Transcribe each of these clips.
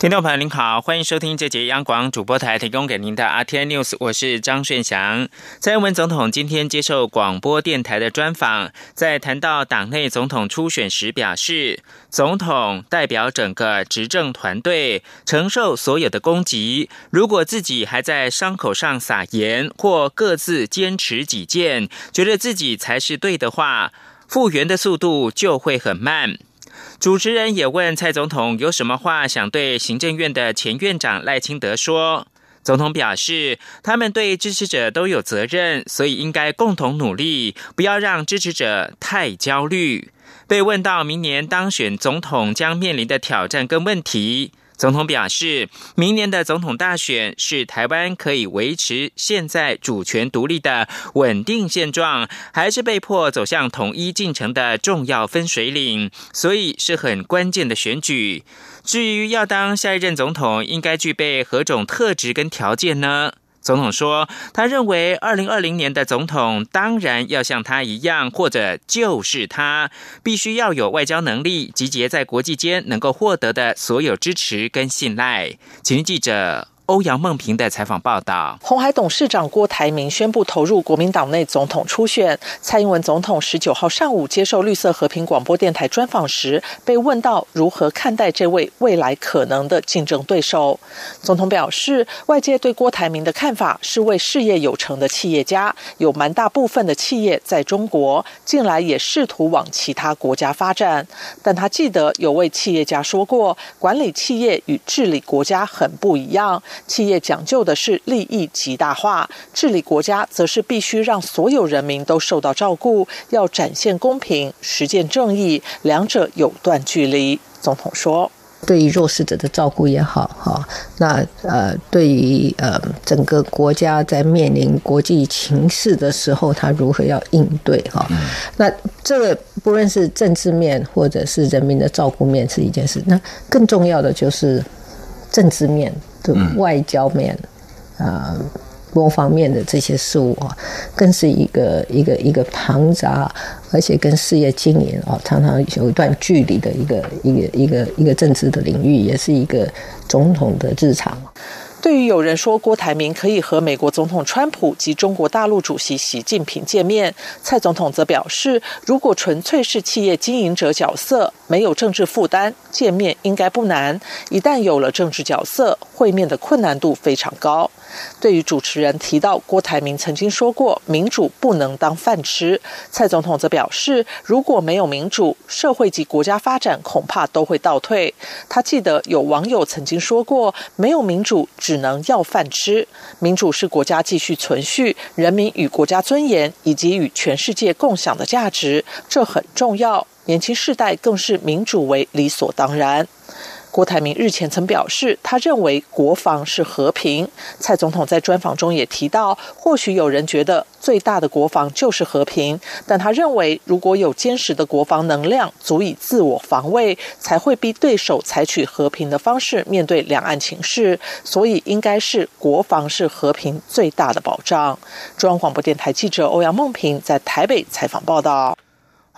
听众朋友您好，欢迎收听这节央广主播台提供给您的 RT News，我是张顺祥。蔡英文总统今天接受广播电台的专访，在谈到党内总统初选时表示，总统代表整个执政团队承受所有的攻击，如果自己还在伤口上撒盐或各自坚持己见，觉得自己才是对的话，复原的速度就会很慢。主持人也问蔡总统有什么话想对行政院的前院长赖清德说。总统表示，他们对支持者都有责任，所以应该共同努力，不要让支持者太焦虑。被问到明年当选总统将面临的挑战跟问题。总统表示，明年的总统大选是台湾可以维持现在主权独立的稳定现状，还是被迫走向统一进程的重要分水岭，所以是很关键的选举。至于要当下一任总统，应该具备何种特质跟条件呢？总统说，他认为二零二零年的总统当然要像他一样，或者就是他，必须要有外交能力，集结在国际间能够获得的所有支持跟信赖。请记者。欧阳梦平的采访报道：红海董事长郭台铭宣布投入国民党内总统初选。蔡英文总统十九号上午接受绿色和平广播电台专访时，被问到如何看待这位未来可能的竞争对手。总统表示，外界对郭台铭的看法是位事业有成的企业家，有蛮大部分的企业在中国，近来也试图往其他国家发展。但他记得有位企业家说过，管理企业与治理国家很不一样。企业讲究的是利益极大化，治理国家则是必须让所有人民都受到照顾，要展现公平，实践正义，两者有段距离。总统说：“对于弱势者的照顾也好，哈，那呃，对于呃整个国家在面临国际情势的时候，他如何要应对？哈，那这个不论是政治面或者是人民的照顾面是一件事，那更重要的就是政治面。”的外交面，啊，多方面的这些事物啊，更是一个一个一个庞杂，而且跟事业经营啊常常有一段距离的一个一个一个一个政治的领域，也是一个总统的日常。对于有人说郭台铭可以和美国总统川普及中国大陆主席习近平见面，蔡总统则表示，如果纯粹是企业经营者角色，没有政治负担，见面应该不难；一旦有了政治角色，会面的困难度非常高。对于主持人提到郭台铭曾经说过“民主不能当饭吃”，蔡总统则表示，如果没有民主，社会及国家发展恐怕都会倒退。他记得有网友曾经说过：“没有民主，只能要饭吃。民主是国家继续存续、人民与国家尊严以及与全世界共享的价值，这很重要。年轻世代更是民主为理所当然。”郭台铭日前曾表示，他认为国防是和平。蔡总统在专访中也提到，或许有人觉得最大的国防就是和平，但他认为如果有坚实的国防能量，足以自我防卫，才会逼对手采取和平的方式面对两岸情势。所以，应该是国防是和平最大的保障。中央广播电台记者欧阳梦平在台北采访报道。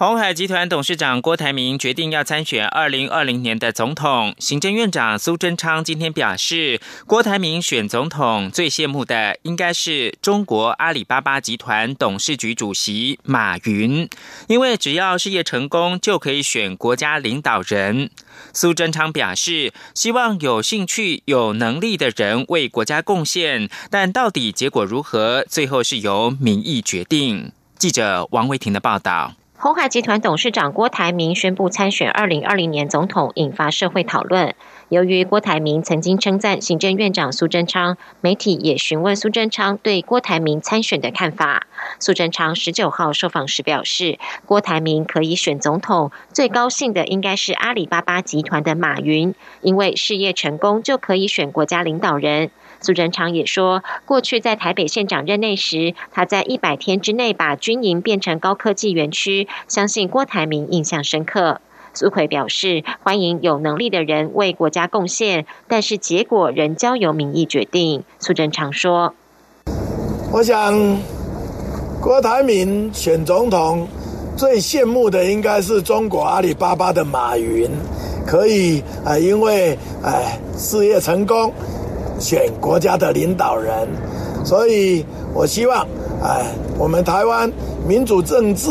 鸿海集团董事长郭台铭决定要参选二零二零年的总统。行政院长苏贞昌今天表示，郭台铭选总统最羡慕的应该是中国阿里巴巴集团董事局主席马云，因为只要事业成功就可以选国家领导人。苏贞昌表示，希望有兴趣、有能力的人为国家贡献，但到底结果如何，最后是由民意决定。记者王维婷的报道。鸿海集团董事长郭台铭宣布参选二零二零年总统，引发社会讨论。由于郭台铭曾经称赞行政院长苏贞昌，媒体也询问苏贞昌对郭台铭参选的看法。苏贞昌十九号受访时表示，郭台铭可以选总统，最高兴的应该是阿里巴巴集团的马云，因为事业成功就可以选国家领导人。苏贞昌也说，过去在台北县长任内时，他在一百天之内把军营变成高科技园区，相信郭台铭印象深刻。苏奎表示，欢迎有能力的人为国家贡献，但是结果仍交由民意决定。苏贞昌说：“我想，郭台铭选总统最羡慕的应该是中国阿里巴巴的马云，可以啊，因为哎事业成功选国家的领导人，所以我希望哎我们台湾民主政治。”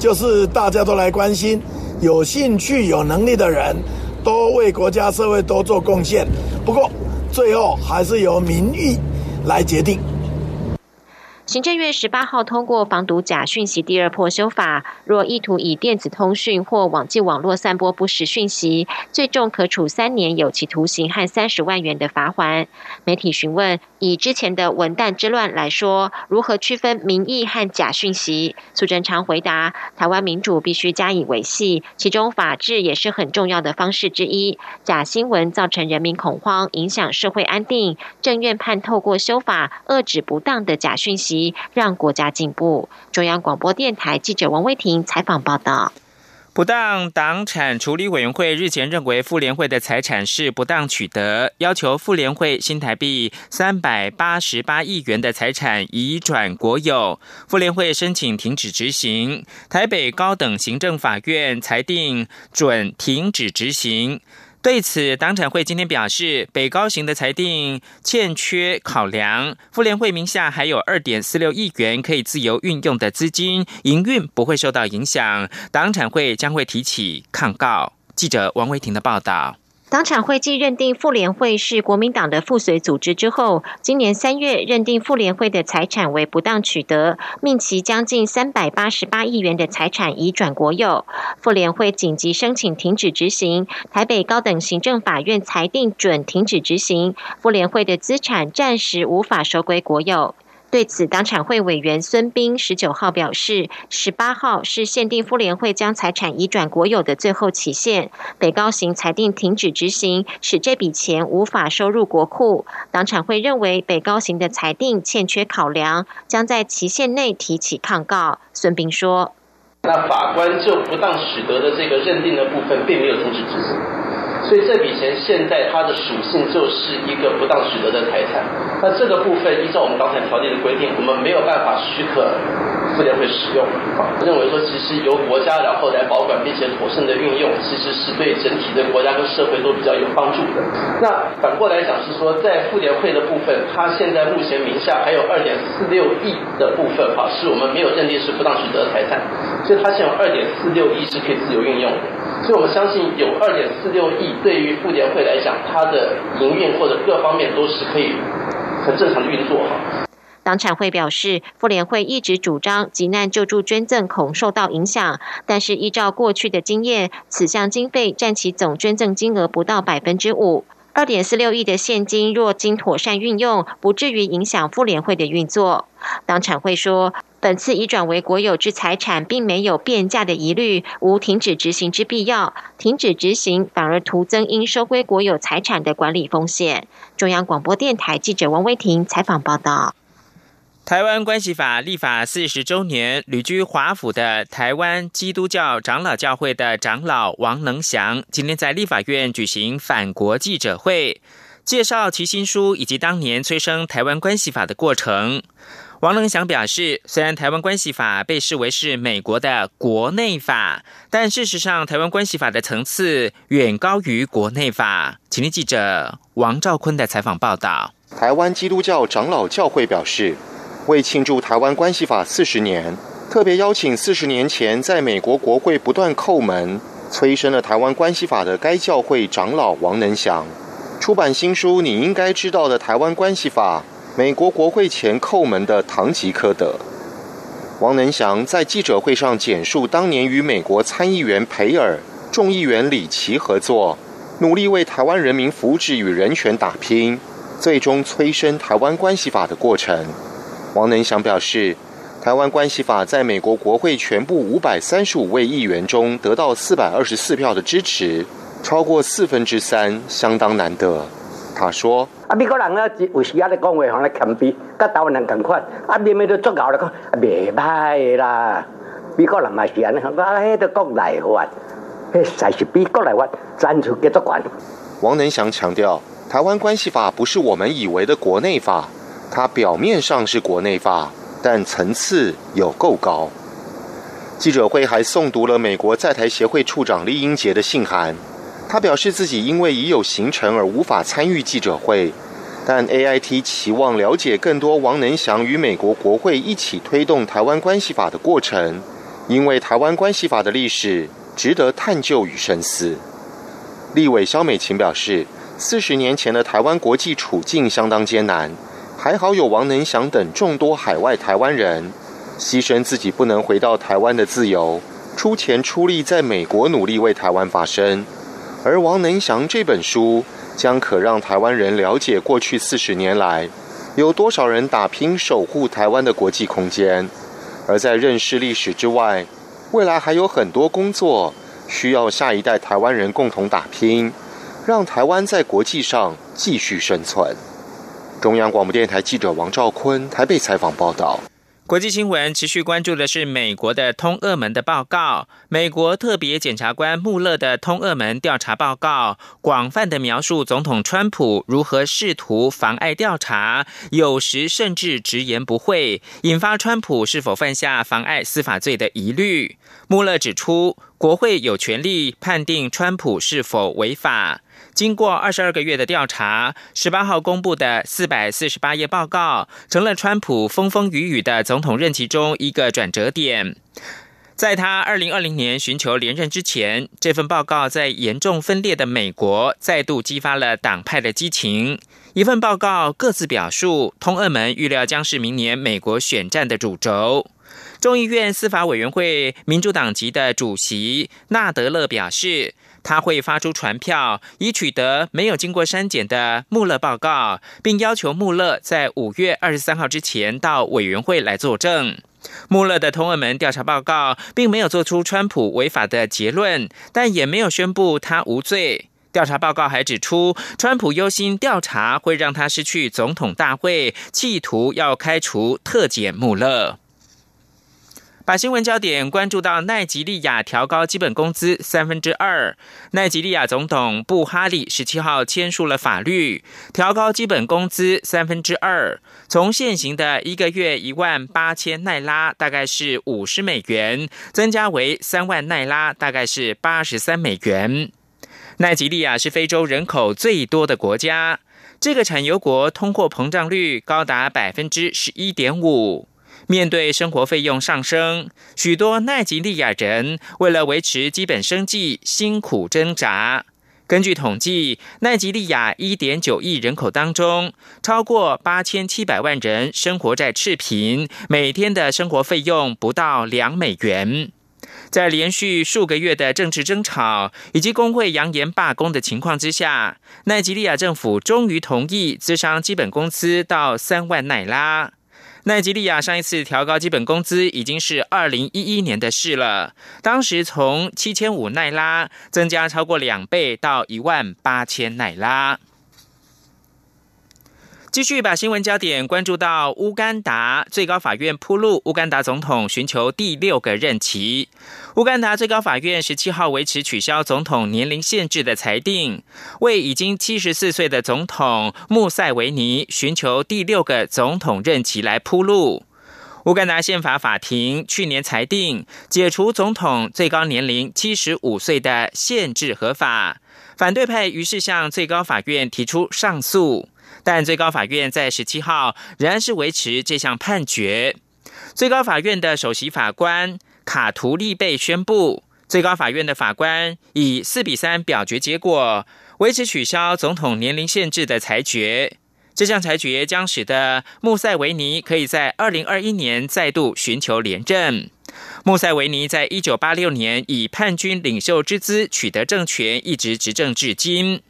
就是大家都来关心，有兴趣、有能力的人，多为国家社会多做贡献。不过，最后还是由民意来决定。行政院十八号通过防毒假讯息第二破修法，若意图以电子通讯或网际网络散播不实讯息，最重可处三年有期徒刑和三十万元的罚款。媒体询问，以之前的文旦之乱来说，如何区分民意和假讯息？苏贞昌回答：台湾民主必须加以维系，其中法治也是很重要的方式之一。假新闻造成人民恐慌，影响社会安定。政院判透过修法遏止不当的假讯息。让国家进步。中央广播电台记者王威婷采访报道。不当党产处理委员会日前认为妇联会的财产是不当取得，要求妇联会新台币三百八十八亿元的财产移转国有。妇联会申请停止执行，台北高等行政法院裁定准停止执行。对此，党产会今天表示，北高行的裁定欠缺考量。妇联会名下还有二点四六亿元可以自由运用的资金，营运不会受到影响。党产会将会提起抗告。记者王维婷的报道。党产会继认定妇联会是国民党的附随组织之后，今年三月认定妇联会的财产为不当取得，命其将近三百八十八亿元的财产移转国有。妇联会紧急申请停止执行，台北高等行政法院裁定准停止执行，妇联会的资产暂时无法收归国有。对此，党产会委员孙斌十九号表示，十八号是限定妇联会将财产移转国有的最后期限。北高行裁定停止执行，使这笔钱无法收入国库。党产会认为北高行的裁定欠缺考量，将在期限内提起抗告。孙斌说：“那法官就不当使得的这个认定的部分，并没有停止执行。”所以这笔钱现在它的属性就是一个不当取得的财产，那这个部分依照我们刚才条例的规定，我们没有办法许可妇联会使用。认为说其实由国家然后来保管并且妥善的运用，其实是对整体的国家跟社会都比较有帮助的。那反过来讲是说，在妇联会的部分，它现在目前名下还有二点四六亿的部分哈，是我们没有认定是不当取得的财产，所以它现有二点四六亿是可以自由运用的。所以我相信有二点四六亿。对于妇联会来讲，它的营运或者各方面都是可以很正常的运作哈。党产会表示，妇联会一直主张急难救助捐赠恐受到影响，但是依照过去的经验，此项经费占其总捐赠金额不到百分之五。二点四六亿的现金若经妥善运用，不至于影响妇联会的运作。当产会说。本次已转为国有制财产，并没有变价的疑虑，无停止执行之必要。停止执行反而徒增应收归国有财产的管理风险。中央广播电台记者王威婷采访报道。台湾关系法立法四十周年，旅居华府的台湾基督教长老教会的长老王能祥，今天在立法院举行反国记者会，介绍其新书以及当年催生台湾关系法的过程。王能祥表示，虽然台湾关系法被视为是美国的国内法，但事实上，台湾关系法的层次远高于国内法。请听记者王兆坤的采访报道。台湾基督教长老教会表示，为庆祝台湾关系法四十年，特别邀请四十年前在美国国会不断叩门催生了台湾关系法的该教会长老王能祥，出版新书《你应该知道的台湾关系法》。美国国会前叩门的堂吉诃德，王能祥在记者会上简述当年与美国参议员培尔、众议员李奇合作，努力为台湾人民福祉与人权打拼，最终催生台湾关系法的过程。王能祥表示，台湾关系法在美国国会全部五百三十五位议员中得到四百二十四票的支持，超过四分之三，相当难得。他说。啊，美国人啊，有时啊咧讲话，可能谦卑，甲台湾人同款。啊，面面都作搞咧讲，袂歹啦。美国人嘛是安尼，啊，迄个国内法。才是比国内法赞助给足管。王能祥强调，台湾关系法不是我们以为的国内法，它表面上是国内法，但层次有够高。记者会还诵读了美国在台协会处长李英杰的信函，他表示自己因为已有行程而无法参与记者会，但 AIT 期望了解更多王能祥与美国国会一起推动台湾关系法的过程，因为台湾关系法的历史值得探究与深思。立委肖美琴表示，四十年前的台湾国际处境相当艰难，还好有王能祥等众多海外台湾人。牺牲自己不能回到台湾的自由，出钱出力在美国努力为台湾发声。而王能祥这本书将可让台湾人了解过去四十年来有多少人打拼守护台湾的国际空间。而在认识历史之外，未来还有很多工作需要下一代台湾人共同打拼，让台湾在国际上继续生存。中央广播电台记者王兆坤台北采访报道。国际新闻持续关注的是美国的通俄门的报告。美国特别检察官穆勒的通俄门调查报告，广泛的描述总统川普如何试图妨碍调查，有时甚至直言不讳，引发川普是否犯下妨碍司法罪的疑虑。穆勒指出，国会有权利判定川普是否违法。经过二十二个月的调查，十八号公布的四百四十八页报告，成了川普风风雨雨的总统任期中一个转折点。在他二零二零年寻求连任之前，这份报告在严重分裂的美国再度激发了党派的激情。一份报告各自表述，通俄门预料将是明年美国选战的主轴。众议院司法委员会民主党籍的主席纳德勒表示。他会发出传票，以取得没有经过删减的穆勒报告，并要求穆勒在五月二十三号之前到委员会来作证。穆勒的通俄门调查报告并没有做出川普违法的结论，但也没有宣布他无罪。调查报告还指出，川普忧心调查会让他失去总统大会，企图要开除特检穆勒。把新闻焦点关注到奈及利亚调高基本工资三分之二。奈及利亚总统布哈里十七号签署了法律，调高基本工资三分之二，从现行的一个月一万八千奈拉，大概是五十美元，增加为三万奈拉，大概是八十三美元。奈及利亚是非洲人口最多的国家，这个产油国通货膨胀率高达百分之十一点五。面对生活费用上升，许多奈及利亚人为了维持基本生计辛苦挣扎。根据统计，奈及利亚1.9亿人口当中，超过8700万人生活在赤贫，每天的生活费用不到两美元。在连续数个月的政治争吵以及工会扬言罢工的情况之下，奈及利亚政府终于同意资商基本工资到三万奈拉。奈吉利亚上一次调高基本工资已经是二零一一年的事了，当时从七千五奈拉增加超过两倍到一万八千奈拉。继续把新闻焦点关注到乌干达最高法院铺路，乌干达总统寻求第六个任期。乌干达最高法院十七号维持取消总统年龄限制的裁定，为已经七十四岁的总统穆塞维尼寻求第六个总统任期来铺路。乌干达宪法法庭去年裁定解除总统最高年龄七十五岁的限制合法，反对派于是向最高法院提出上诉。但最高法院在十七号仍然是维持这项判决。最高法院的首席法官卡图利贝宣布，最高法院的法官以四比三表决结果维持取消总统年龄限制的裁决。这项裁决将使得穆塞维尼可以在二零二一年再度寻求连任。穆塞维尼在一九八六年以叛军领袖之姿取得政权，一直执政至今。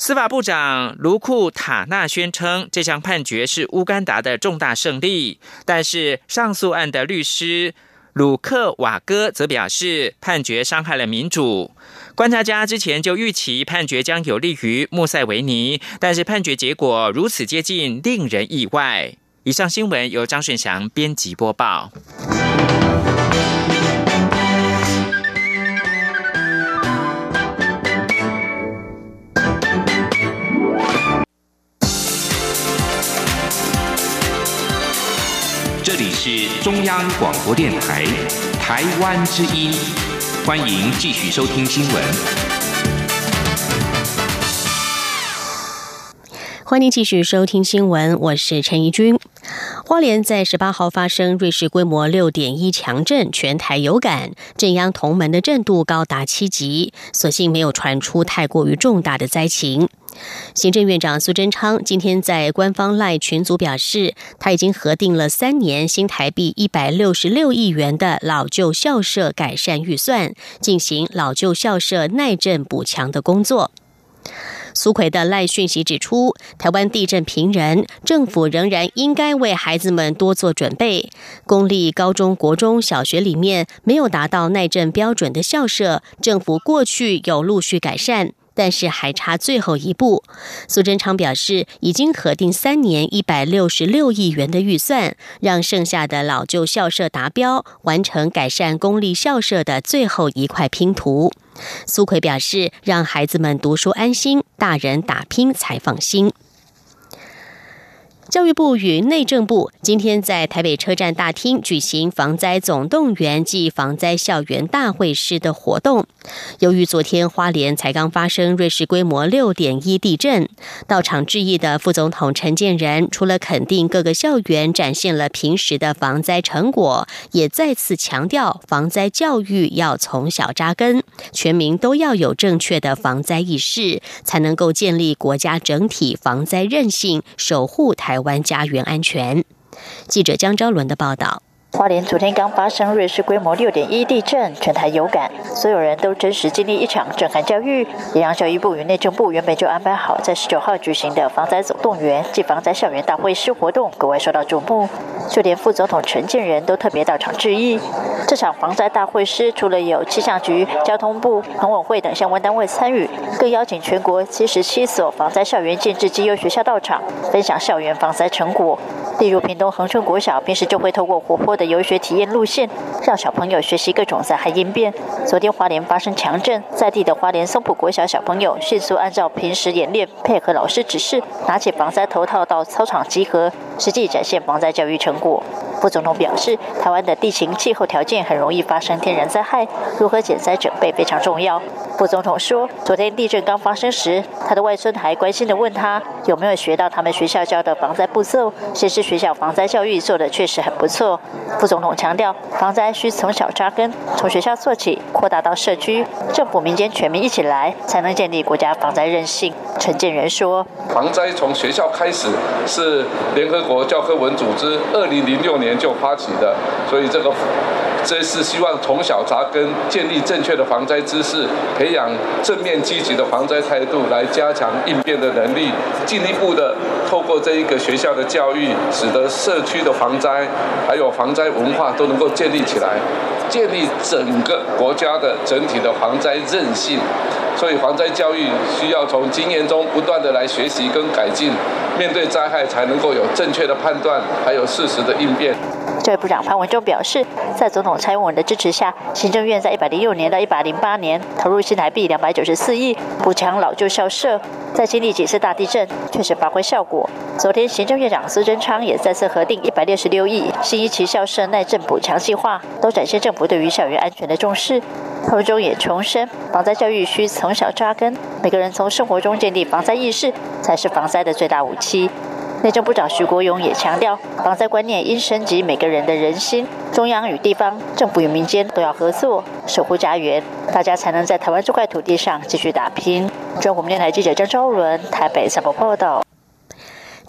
司法部长卢库塔纳宣称，这项判决是乌干达的重大胜利。但是，上诉案的律师鲁克瓦戈则表示，判决伤害了民主。观察家之前就预期判决将有利于穆塞维尼，但是判决结果如此接近，令人意外。以上新闻由张顺祥编辑播报。是中央广播电台台湾之音，欢迎继续收听新闻。欢迎继续收听新闻，我是陈怡君。花莲在十八号发生瑞士规模六点一强震，全台有感，震央同门的震度高达七级，所幸没有传出太过于重大的灾情。行政院长苏贞昌今天在官方赖群组表示，他已经核定了三年新台币一百六十六亿元的老旧校舍改善预算，进行老旧校舍耐震补强的工作。苏奎的赖讯息指出，台湾地震频仍，政府仍然应该为孩子们多做准备。公立高中国中小学里面没有达到耐震标准的校舍，政府过去有陆续改善。但是还差最后一步。苏贞昌表示，已经核定三年一百六十六亿元的预算，让剩下的老旧校舍达标，完成改善公立校舍的最后一块拼图。苏奎表示，让孩子们读书安心，大人打拼才放心。教育部与内政部今天在台北车站大厅举行防灾总动员暨防灾校园大会师的活动。由于昨天花莲才刚发生瑞士规模六点一地震，到场致意的副总统陈建仁除了肯定各个校园展现了平时的防灾成果，也再次强调防灾教育要从小扎根，全民都要有正确的防灾意识，才能够建立国家整体防灾韧性，守护台。湾家园安全。记者江昭伦的报道。花莲昨天刚发生瑞士规模六点一地震，全台有感，所有人都真实经历一场震撼教育，也让教育部与内政部原本就安排好在十九号举行的防灾总动员暨防灾校园大会师活动格外受到瞩目，就连副总统陈建仁都特别到场致意。这场防灾大会师除了有气象局、交通部、农委会等相关单位参与，更邀请全国七十七所防灾校园建制绩优学校到场，分享校园防灾成果。例如屏东恒春国小平时就会透过活泼的游学体验路线，让小朋友学习各种灾害应变。昨天花莲发生强震，在地的花莲松浦国小小朋友迅速按照平时演练，配合老师指示，拿起防灾头套到操场集合，实际展现防灾教育成果。副总统表示，台湾的地形气候条件很容易发生天然灾害，如何减灾准备非常重要。副总统说，昨天地震刚发生时，他的外孙还关心地问他有没有学到他们学校教的防灾步骤，显示学校防灾教育做的确实很不错。副总统强调，防灾需从小扎根，从学校做起，扩大到社区，政府、民间全民一起来，才能建立国家防灾韧性。陈建仁说，防灾从学校开始，是联合国教科文组织二零零六年。就发起的，所以这个这是希望从小扎根，建立正确的防灾知识，培养正面积极的防灾态度，来加强应变的能力，进一步的透过这一个学校的教育，使得社区的防灾还有防灾文化都能够建立起来，建立整个国家的整体的防灾韧性。所以防灾教育需要从经验中不断的来学习跟改进，面对灾害才能够有正确的判断，还有适时的应变。教育部长潘文忠表示，在总统蔡英文的支持下，行政院在一百零六年到一百零八年投入新台币两百九十四亿补强老旧校舍，在经历几次大地震，确实发挥效果。昨天行政院长苏贞昌也再次核定一百六十六亿新一期校舍耐震补强计划，都展现政府对于校园安全的重视。潘文忠也重申，防灾教育需从小扎根，每个人从生活中建立防灾意识，才是防灾的最大武器。内政部长徐国勇也强调，防灾观念应升级每个人的人心，中央与地方、政府与民间都要合作，守护家园，大家才能在台湾这块土地上继续打拼。中国电台记者张昭伦台北采访报道。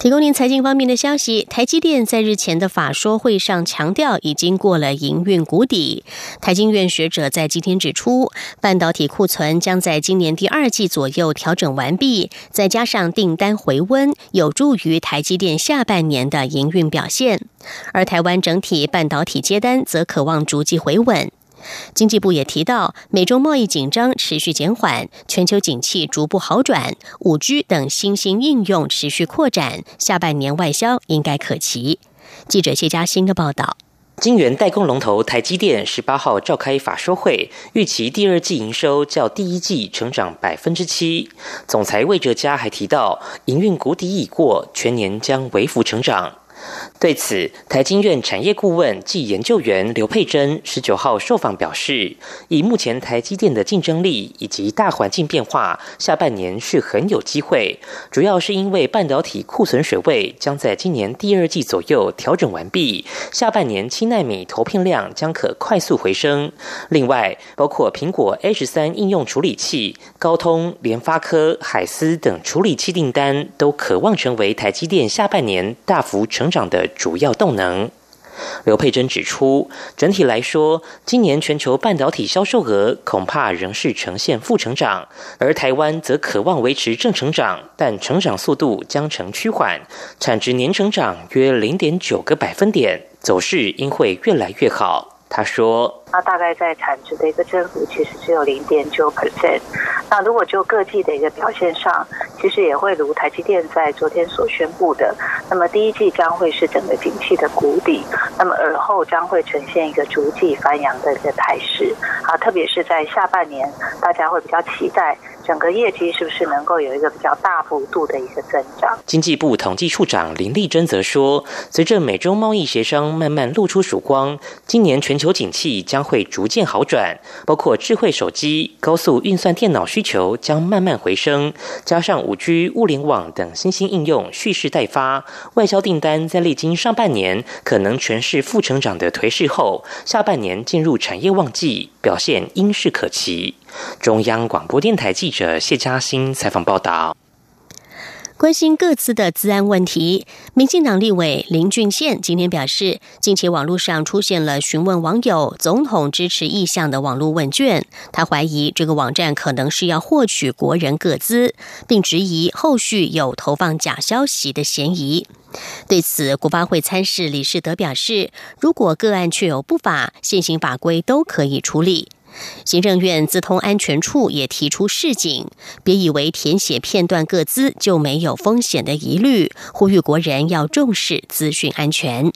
提供您财经方面的消息，台积电在日前的法说会上强调，已经过了营运谷底。台经院学者在今天指出，半导体库存将在今年第二季左右调整完毕，再加上订单回温，有助于台积电下半年的营运表现。而台湾整体半导体接单则渴望逐季回稳。经济部也提到，美中贸易紧张持续减缓，全球景气逐步好转，五 G 等新兴应用持续扩展，下半年外销应该可期。记者谢嘉欣的报道。晶圆代工龙头台积电十八号召开法说会，预期第二季营收较第一季成长百分之七。总裁魏哲嘉还提到，营运谷底已过，全年将微幅成长。对此，台经院产业顾问暨研究员刘佩珍十九号受访表示，以目前台积电的竞争力以及大环境变化，下半年是很有机会。主要是因为半导体库存水位将在今年第二季左右调整完毕，下半年七纳米投片量将可快速回升。另外，包括苹果 A 十三应用处理器、高通、联发科、海思等处理器订单，都渴望成为台积电下半年大幅成长的。主要动能，刘佩珍指出，整体来说，今年全球半导体销售额恐怕仍是呈现负成长，而台湾则渴望维持正成长，但成长速度将呈趋缓，产值年成长约零点九个百分点，走势应会越来越好。他说。那大概在产值的一个增幅，其实只有零点九 percent。那如果就各季的一个表现上，其实也会如台积电在昨天所宣布的，那么第一季将会是整个景气的谷底，那么而后将会呈现一个逐季翻扬的一个态势。啊，特别是在下半年，大家会比较期待整个业绩是不是能够有一个比较大幅度的一个增长。经济部统计处长林立珍则说，随着美洲贸易协商慢慢露出曙光，今年全球景气将。会逐渐好转，包括智慧手机、高速运算电脑需求将慢慢回升，加上五 G、物联网等新兴应用蓄势待发，外销订单在历经上半年可能全是负成长的颓势后，下半年进入产业旺季，表现应是可期。中央广播电台记者谢嘉欣采访报道。关心各自的治安问题，民进党立委林俊宪今天表示，近期网络上出现了询问网友总统支持意向的网络问卷，他怀疑这个网站可能是要获取国人各资，并质疑后续有投放假消息的嫌疑。对此，国发会参事李世德表示，如果个案确有不法，现行法规都可以处理。行政院资通安全处也提出示警，别以为填写片段个资就没有风险的疑虑，呼吁国人要重视资讯安全。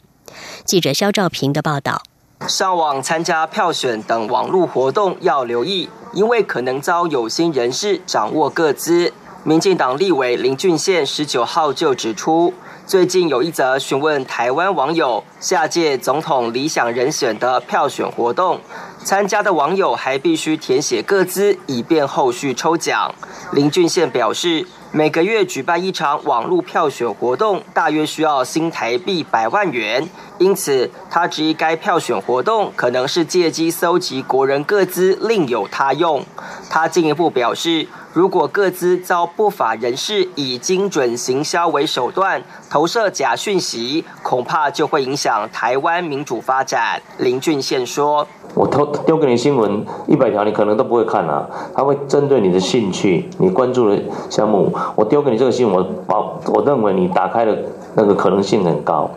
记者肖兆平的报道：上网参加票选等网络活动要留意，因为可能遭有心人士掌握个资。民进党立委林俊宪十九号就指出，最近有一则询问台湾网友下届总统理想人选的票选活动。参加的网友还必须填写个资，以便后续抽奖。林俊宪表示，每个月举办一场网络票选活动，大约需要新台币百万元，因此他质疑该票选活动可能是借机搜集国人个资，另有他用。他进一步表示。如果各资遭不法人士以精准行销为手段投射假讯息，恐怕就会影响台湾民主发展。林俊宪说：“我丢丢给你新闻一百条，你可能都不会看啊。他会针对你的兴趣、你关注的项目，我丢给你这个新闻，我保我认为你打开的那个可能性很高。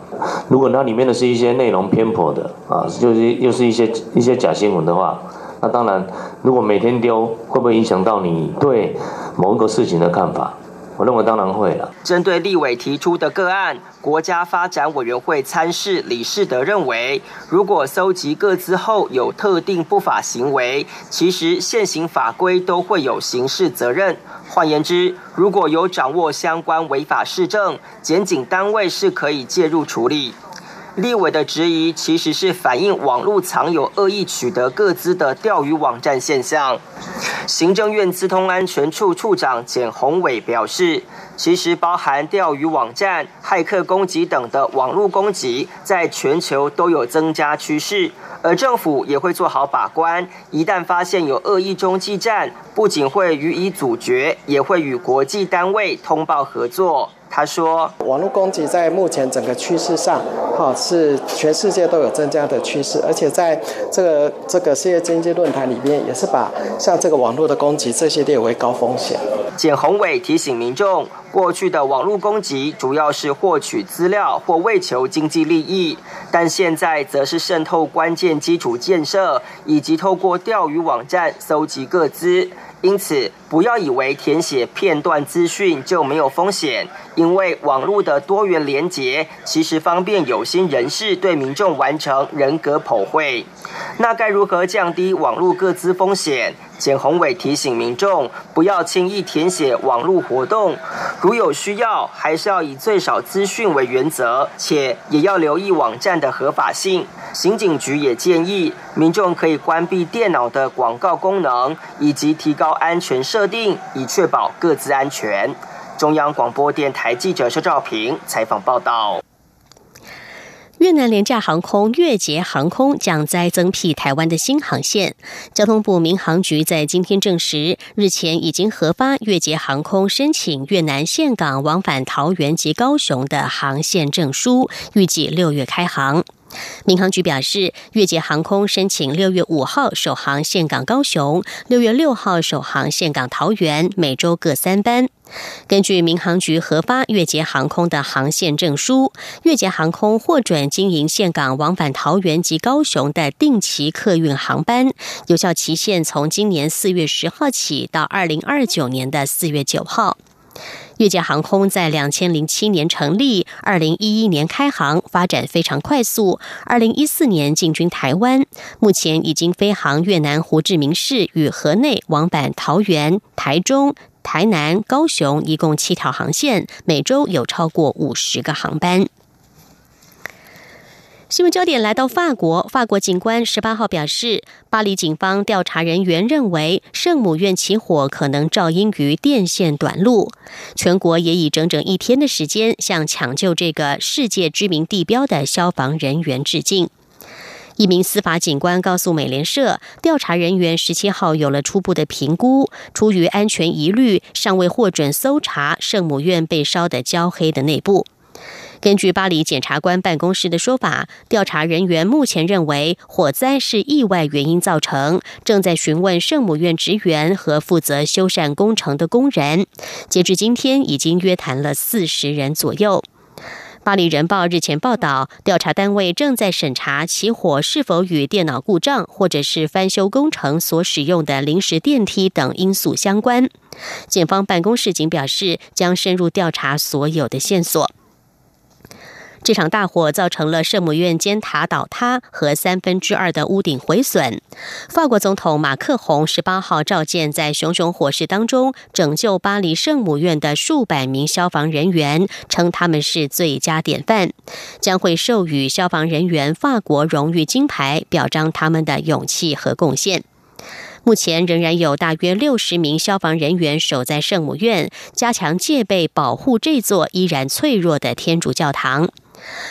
如果它里面的是一些内容偏颇的啊，就是又是一些一些假新闻的话。”那当然，如果每天丢，会不会影响到你对某一个事情的看法？我认为当然会了。针对立委提出的个案，国家发展委员会参事李世德认为，如果搜集各资后有特定不法行为，其实现行法规都会有刑事责任。换言之，如果有掌握相关违法事证，检警单位是可以介入处理。立委的质疑其实是反映网络藏有恶意取得各资的钓鱼网站现象。行政院资通安全处处长简宏伟表示，其实包含钓鱼网站、骇客攻击等的网络攻击，在全球都有增加趋势，而政府也会做好把关，一旦发现有恶意中继站，不仅会予以阻绝，也会与国际单位通报合作。他说：“网络攻击在目前整个趋势上，哈是全世界都有增加的趋势，而且在这个这个世界经济论坛里面，也是把像这个网络的攻击这些列为高风险。”简宏伟提醒民众，过去的网络攻击主要是获取资料或为求经济利益，但现在则是渗透关键基础建设，以及透过钓鱼网站搜集各资。因此，不要以为填写片段资讯就没有风险，因为网络的多元连结其实方便有心人士对民众完成人格剖绘。那该如何降低网络各资风险？简宏伟提醒民众，不要轻易填写网络活动，如有需要，还是要以最少资讯为原则，且也要留意网站的合法性。刑警局也建议民众可以关闭电脑的广告功能，以及提高安全设设定，以确保各自安全。中央广播电台记者肖兆平采访报道。越南廉价航空越捷航空将再增辟台湾的新航线。交通部民航局在今天证实，日前已经核发越捷航空申请越南岘港往返桃园及高雄的航线证书，预计六月开航。民航局表示，越捷航空申请六月五号首航岘港高雄，六月六号首航岘港桃园，每周各三班。根据民航局核发越捷航空的航线证书，越捷航空获准经营岘港往返桃园及高雄的定期客运航班，有效期限从今年四月十号起到二零二九年的四月九号。越界航空在两千零七年成立，二零一一年开航，发展非常快速。二零一四年进军台湾，目前已经飞航越南胡志明市与河内往返桃园、台中、台南、高雄，一共七条航线，每周有超过五十个航班。新闻焦点来到法国，法国警官十八号表示，巴黎警方调查人员认为圣母院起火可能肇因于电线短路。全国也以整整一天的时间向抢救这个世界知名地标的消防人员致敬。一名司法警官告诉美联社，调查人员十七号有了初步的评估，出于安全疑虑，尚未获准搜查圣母院被烧得焦黑的内部。根据巴黎检察官办公室的说法，调查人员目前认为火灾是意外原因造成，正在询问圣母院职员和负责修缮工程的工人。截至今天，已经约谈了四十人左右。巴黎人报日前报道，调查单位正在审查起火是否与电脑故障或者是翻修工程所使用的临时电梯等因素相关。检方办公室仅表示，将深入调查所有的线索。这场大火造成了圣母院尖塔倒塌和三分之二的屋顶毁损。法国总统马克宏十八号召见在熊熊火势当中拯救巴黎圣母院的数百名消防人员，称他们是最佳典范，将会授予消防人员法国荣誉金牌，表彰他们的勇气和贡献。目前仍然有大约六十名消防人员守在圣母院，加强戒备，保护这座依然脆弱的天主教堂。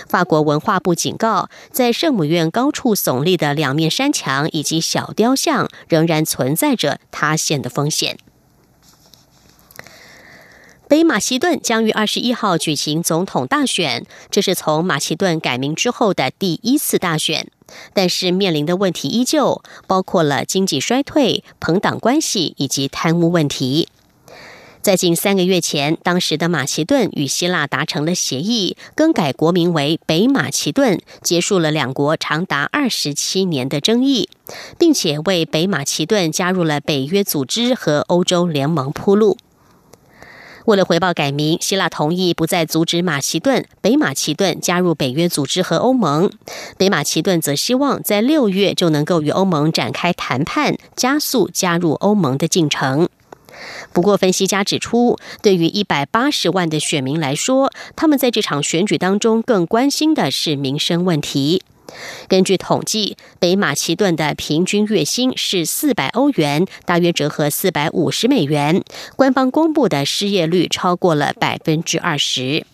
法国文化部警告，在圣母院高处耸立的两面山墙以及小雕像，仍然存在着塌陷的风险。北马其顿将于二十一号举行总统大选，这是从马其顿改名之后的第一次大选，但是面临的问题依旧，包括了经济衰退、朋党关系以及贪污问题。在近三个月前，当时的马其顿与希腊达成了协议，更改国名为北马其顿，结束了两国长达二十七年的争议，并且为北马其顿加入了北约组织和欧洲联盟铺路。为了回报改名，希腊同意不再阻止马其顿、北马其顿加入北约组织和欧盟。北马其顿则希望在六月就能够与欧盟展开谈判，加速加入欧盟的进程。不过，分析家指出，对于一百八十万的选民来说，他们在这场选举当中更关心的是民生问题。根据统计，北马其顿的平均月薪是四百欧元，大约折合四百五十美元。官方公布的失业率超过了百分之二十。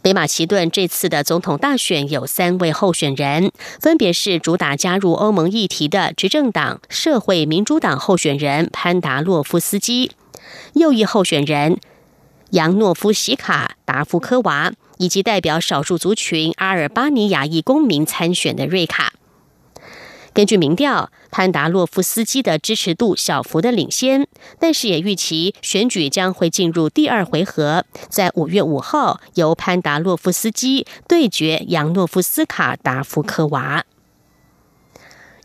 北马其顿这次的总统大选有三位候选人，分别是主打加入欧盟议题的执政党社会民主党候选人潘达洛夫斯基，右翼候选人扬诺夫西卡达夫科娃，以及代表少数族群阿尔巴尼亚裔公民参选的瑞卡。根据民调，潘达洛夫斯基的支持度小幅的领先，但是也预期选举将会进入第二回合，在五月五号由潘达洛夫斯基对决扬诺夫斯卡达夫科娃。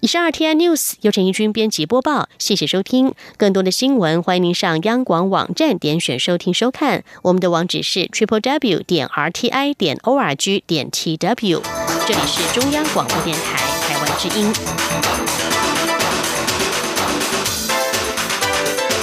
以上 RTI News 由陈一军编辑播报，谢谢收听。更多的新闻，欢迎您上央广网站点选收听收看。我们的网址是 triple w 点 r t i 点 o r g 点 t w。这里是中央广播电台之音。